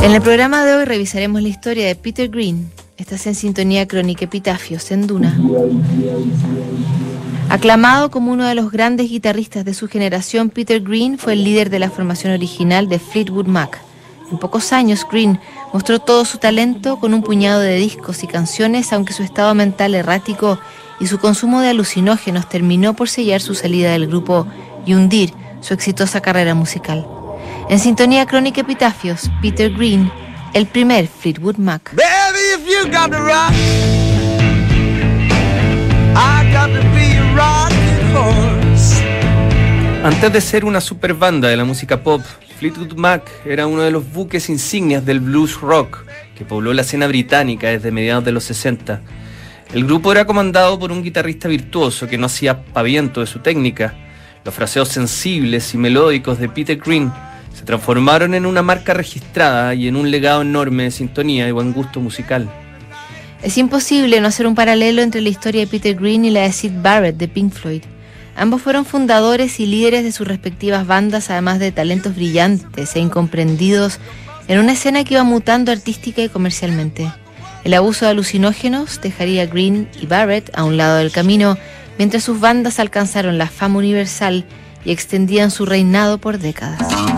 En el programa de hoy revisaremos la historia de Peter Green. Estás en sintonía crónica Epitafios en Duna. Aclamado como uno de los grandes guitarristas de su generación, Peter Green fue el líder de la formación original de Fleetwood Mac. En pocos años, Green mostró todo su talento con un puñado de discos y canciones, aunque su estado mental errático y su consumo de alucinógenos terminó por sellar su salida del grupo y hundir su exitosa carrera musical. En sintonía crónica epitafios, Peter Green, el primer Fleetwood Mac. Antes de ser una super banda de la música pop, Fleetwood Mac era uno de los buques insignias del blues rock que pobló la escena británica desde mediados de los 60. El grupo era comandado por un guitarrista virtuoso que no hacía paviento de su técnica. Los fraseos sensibles y melódicos de Peter Green se transformaron en una marca registrada y en un legado enorme de sintonía y buen gusto musical. Es imposible no hacer un paralelo entre la historia de Peter Green y la de Sid Barrett de Pink Floyd. Ambos fueron fundadores y líderes de sus respectivas bandas, además de talentos brillantes e incomprendidos en una escena que iba mutando artística y comercialmente. El abuso de alucinógenos dejaría a Green y Barrett a un lado del camino, mientras sus bandas alcanzaron la fama universal y extendían su reinado por décadas.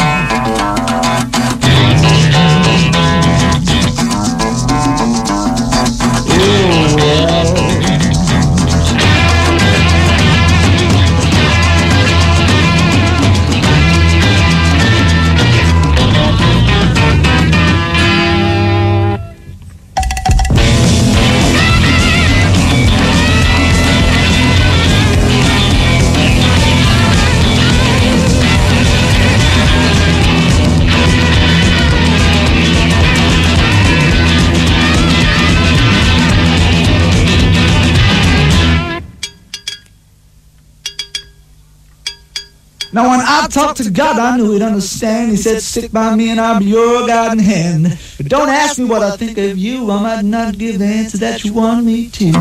Now, when I talked to God, I knew He'd understand. He said, Stick by me and I'll be your God in hand. But don't ask me what I think of you. I might not give the answer that you want me to.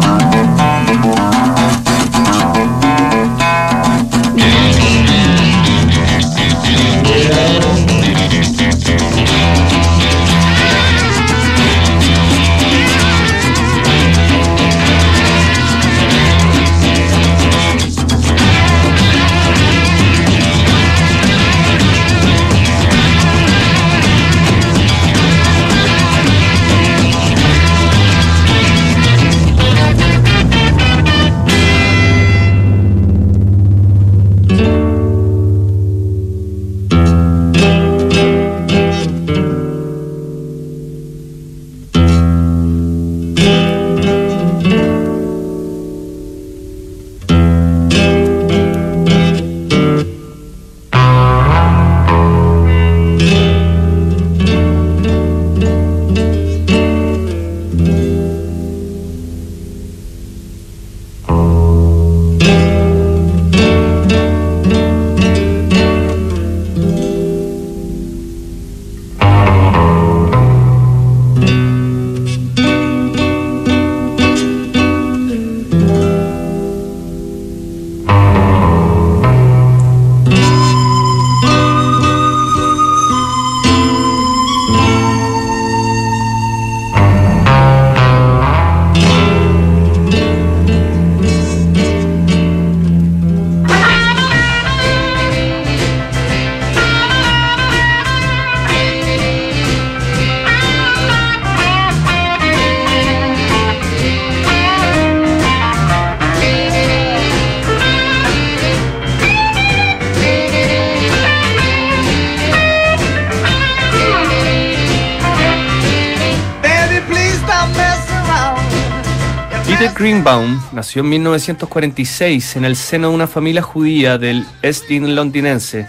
Greenbaum nació en 1946 en el seno de una familia judía del East londinense.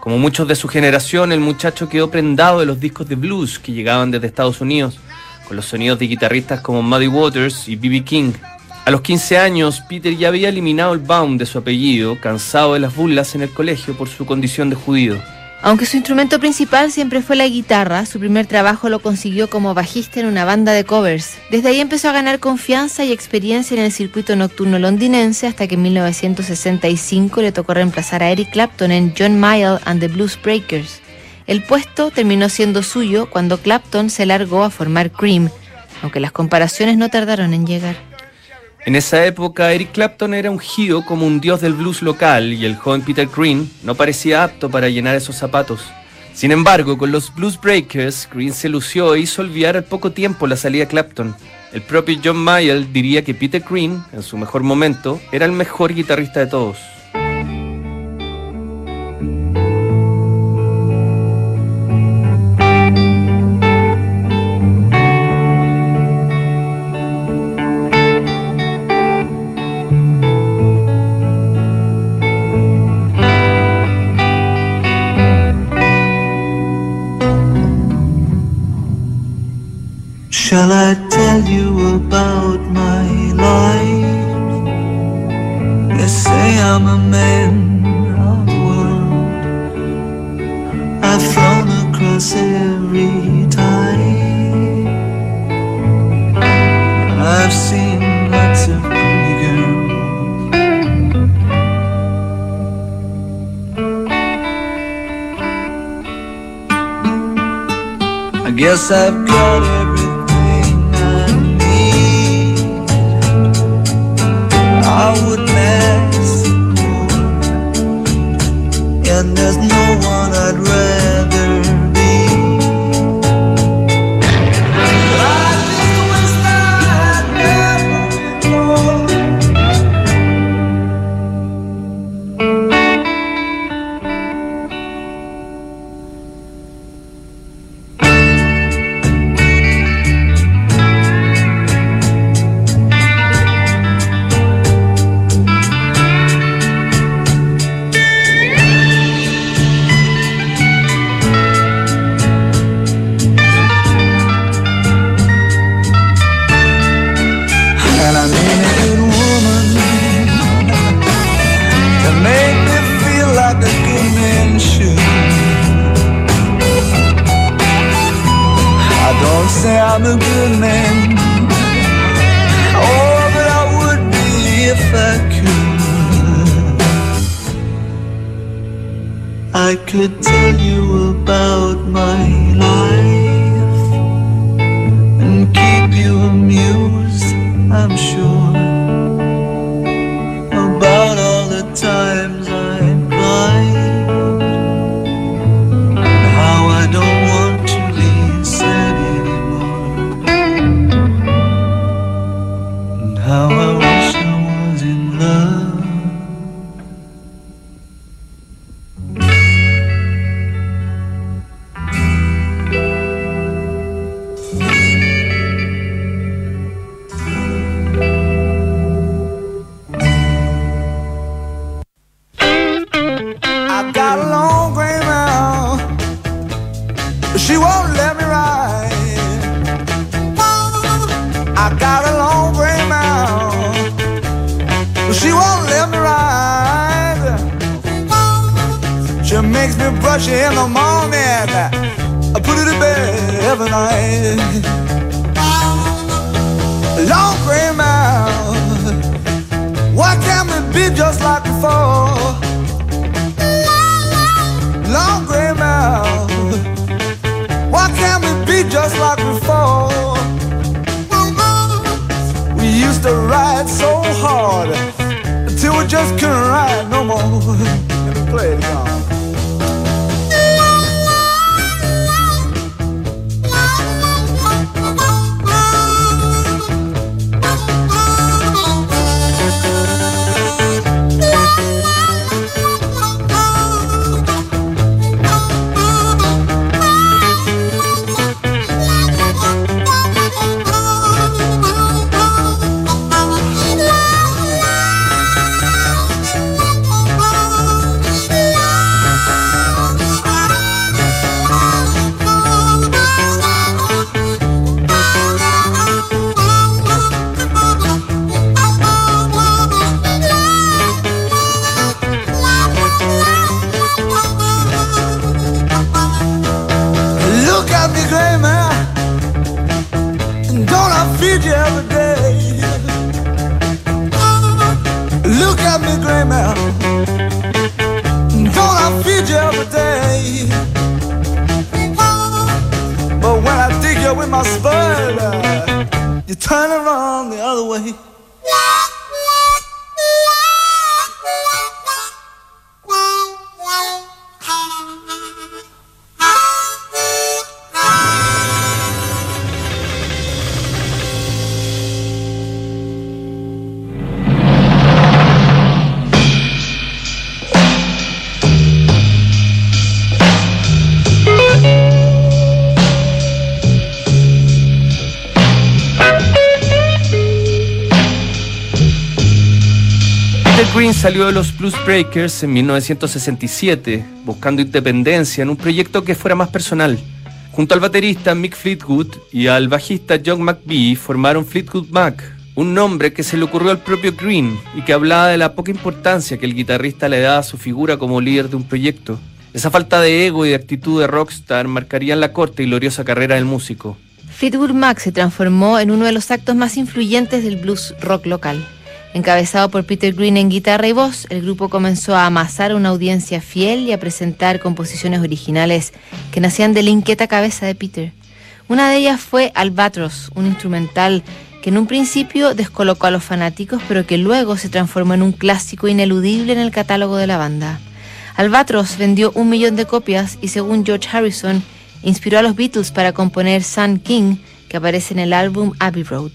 Como muchos de su generación, el muchacho quedó prendado de los discos de blues que llegaban desde Estados Unidos, con los sonidos de guitarristas como Muddy Waters y B.B. King. A los 15 años, Peter ya había eliminado el Baum de su apellido, cansado de las burlas en el colegio por su condición de judío. Aunque su instrumento principal siempre fue la guitarra, su primer trabajo lo consiguió como bajista en una banda de covers. Desde ahí empezó a ganar confianza y experiencia en el circuito nocturno londinense hasta que en 1965 le tocó reemplazar a Eric Clapton en John Mayall and the Blues Breakers. El puesto terminó siendo suyo cuando Clapton se largó a formar Cream, aunque las comparaciones no tardaron en llegar. En esa época, Eric Clapton era ungido como un dios del blues local y el joven Peter Green no parecía apto para llenar esos zapatos. Sin embargo, con los Blues Breakers, Green se lució e hizo olvidar al poco tiempo la salida Clapton. El propio John Mayall diría que Peter Green, en su mejor momento, era el mejor guitarrista de todos. Shall I tell you about my life? They say I'm a man of the world. I've flown across every tide. I've seen lots of pretty girls. I guess I've got everything I would mess. And there's just couldn't ride no more. Let play it again. Green salió de los Blues Breakers en 1967, buscando independencia en un proyecto que fuera más personal. Junto al baterista Mick Fleetwood y al bajista John McVie formaron Fleetwood Mac, un nombre que se le ocurrió al propio Green y que hablaba de la poca importancia que el guitarrista le daba a su figura como líder de un proyecto. Esa falta de ego y de actitud de rockstar marcarían la corta y gloriosa carrera del músico. Fleetwood Mac se transformó en uno de los actos más influyentes del blues rock local. Encabezado por Peter Green en guitarra y voz, el grupo comenzó a amasar una audiencia fiel y a presentar composiciones originales que nacían de la inquieta cabeza de Peter. Una de ellas fue Albatros, un instrumental que en un principio descolocó a los fanáticos, pero que luego se transformó en un clásico ineludible en el catálogo de la banda. Albatros vendió un millón de copias y según George Harrison, inspiró a los Beatles para componer Sun King, que aparece en el álbum Abbey Road.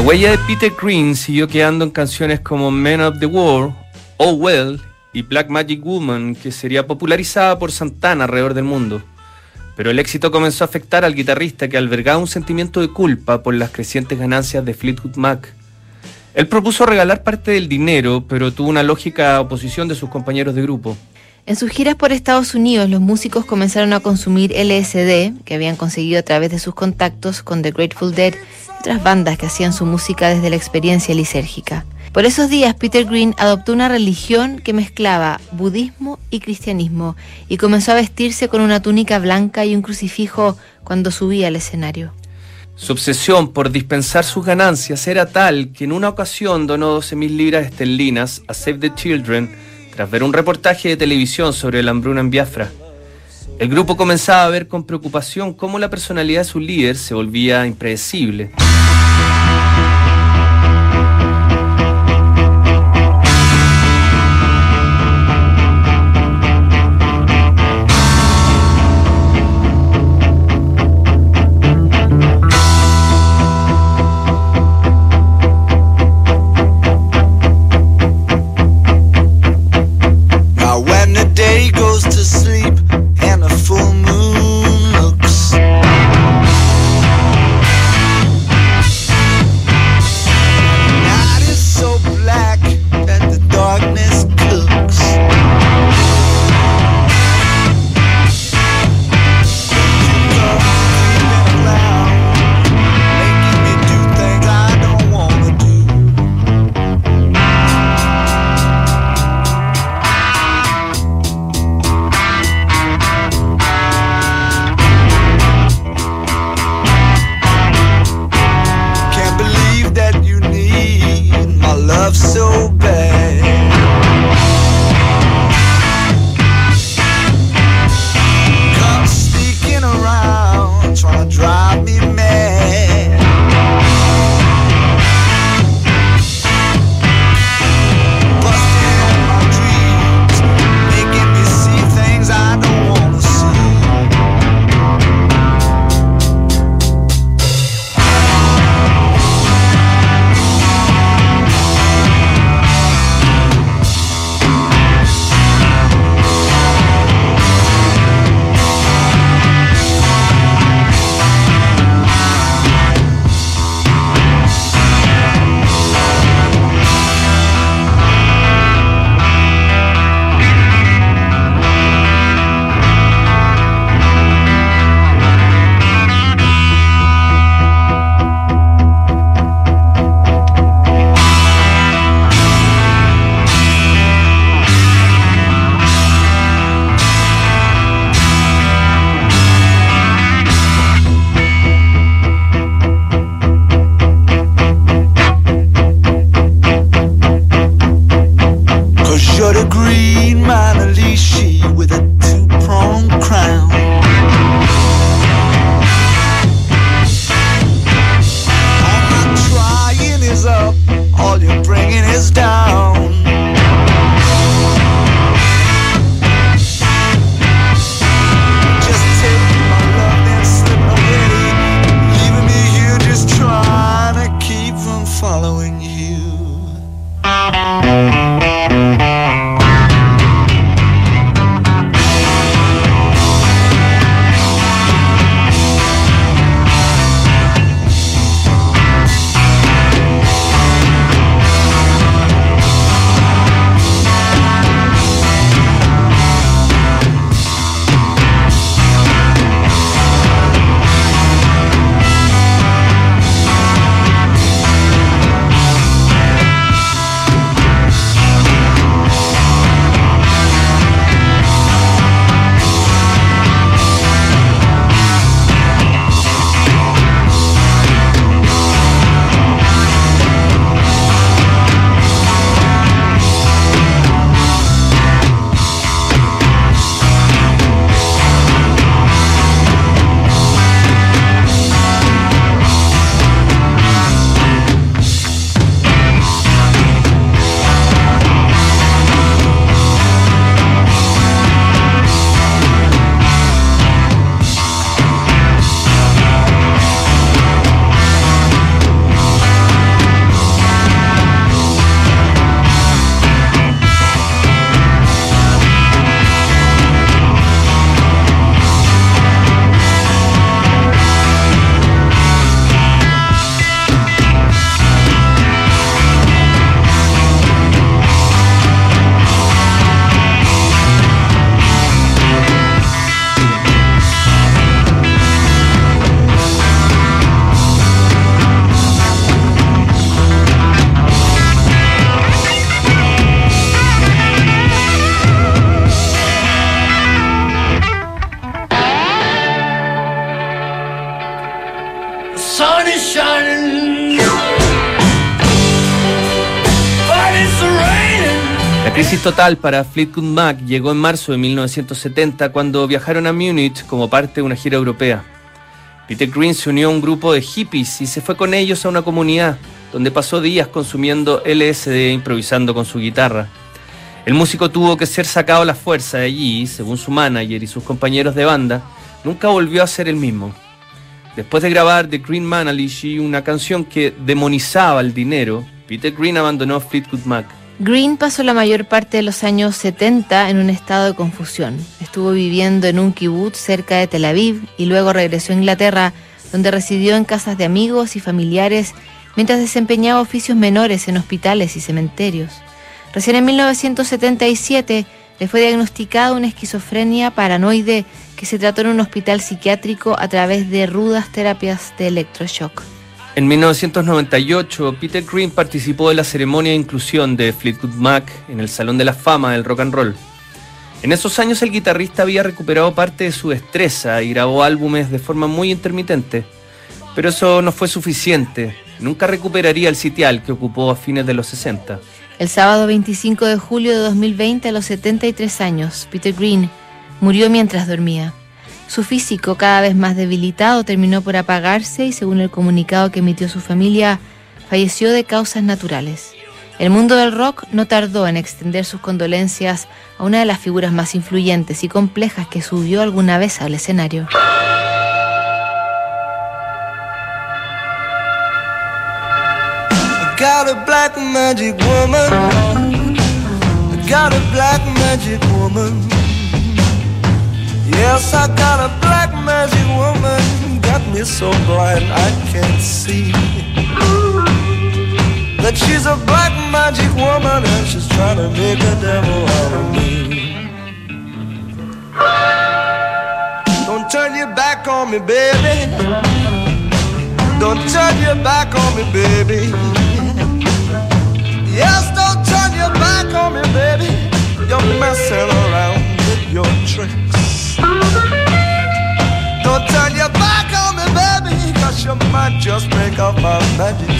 La huella de Peter Green siguió quedando en canciones como Men of the World, Oh Well y Black Magic Woman, que sería popularizada por Santana alrededor del mundo. Pero el éxito comenzó a afectar al guitarrista que albergaba un sentimiento de culpa por las crecientes ganancias de Fleetwood Mac. Él propuso regalar parte del dinero, pero tuvo una lógica oposición de sus compañeros de grupo. En sus giras por Estados Unidos, los músicos comenzaron a consumir LSD, que habían conseguido a través de sus contactos con The Grateful Dead otras bandas que hacían su música desde la experiencia lisérgica. Por esos días, Peter Green adoptó una religión que mezclaba budismo y cristianismo y comenzó a vestirse con una túnica blanca y un crucifijo cuando subía al escenario. Su obsesión por dispensar sus ganancias era tal que en una ocasión donó 12.000 libras esterlinas a Save the Children tras ver un reportaje de televisión sobre la hambruna en Biafra. El grupo comenzaba a ver con preocupación cómo la personalidad de su líder se volvía impredecible. La crisis total para Fleetwood Mac llegó en marzo de 1970 cuando viajaron a Múnich como parte de una gira europea. Peter Green se unió a un grupo de hippies y se fue con ellos a una comunidad donde pasó días consumiendo LSD improvisando con su guitarra. El músico tuvo que ser sacado a la fuerza de allí, según su manager y sus compañeros de banda, nunca volvió a ser el mismo. Después de grabar The Green Manalish una canción que demonizaba el dinero, Peter Green abandonó Fleetwood Mac. Green pasó la mayor parte de los años 70 en un estado de confusión. Estuvo viviendo en un kibbutz cerca de Tel Aviv y luego regresó a Inglaterra, donde residió en casas de amigos y familiares mientras desempeñaba oficios menores en hospitales y cementerios. Recién en 1977 le fue diagnosticada una esquizofrenia paranoide que se trató en un hospital psiquiátrico a través de rudas terapias de electroshock. En 1998, Peter Green participó de la ceremonia de inclusión de Fleetwood Mac en el Salón de la Fama del Rock and Roll. En esos años el guitarrista había recuperado parte de su destreza y grabó álbumes de forma muy intermitente, pero eso no fue suficiente. Nunca recuperaría el sitial que ocupó a fines de los 60. El sábado 25 de julio de 2020, a los 73 años, Peter Green murió mientras dormía. Su físico, cada vez más debilitado, terminó por apagarse y, según el comunicado que emitió su familia, falleció de causas naturales. El mundo del rock no tardó en extender sus condolencias a una de las figuras más influyentes y complejas que subió alguna vez al escenario. Black magic woman. I got a black magic woman. Yes, I got a black magic woman. Got me so blind I can't see. That she's a black magic woman and she's trying to make a devil out of me. Don't turn your back on me, baby. Don't turn your back on me, baby. Yes, don't turn your back on me, baby. You're messing around with your tricks. Don't turn your back on me, baby, cause you might just break up my magic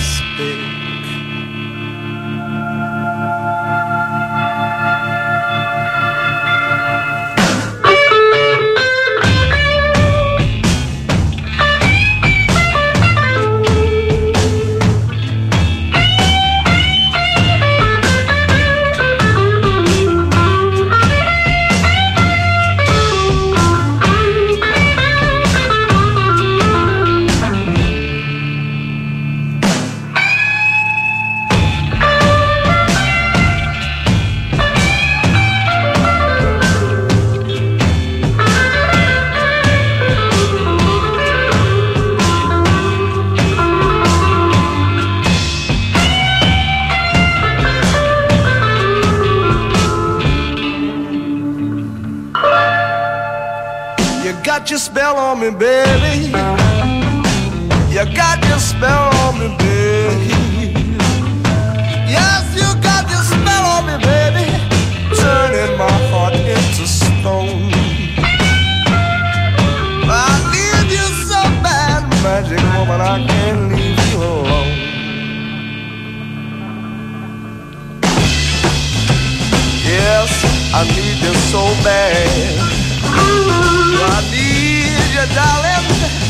stick. me, baby. You got your spell on me, baby. Yes, you got your spell on me, baby. Turning my heart into stone. I need you so bad, magic woman. I can't leave you alone. Yes, I need you so bad. I need you, darling.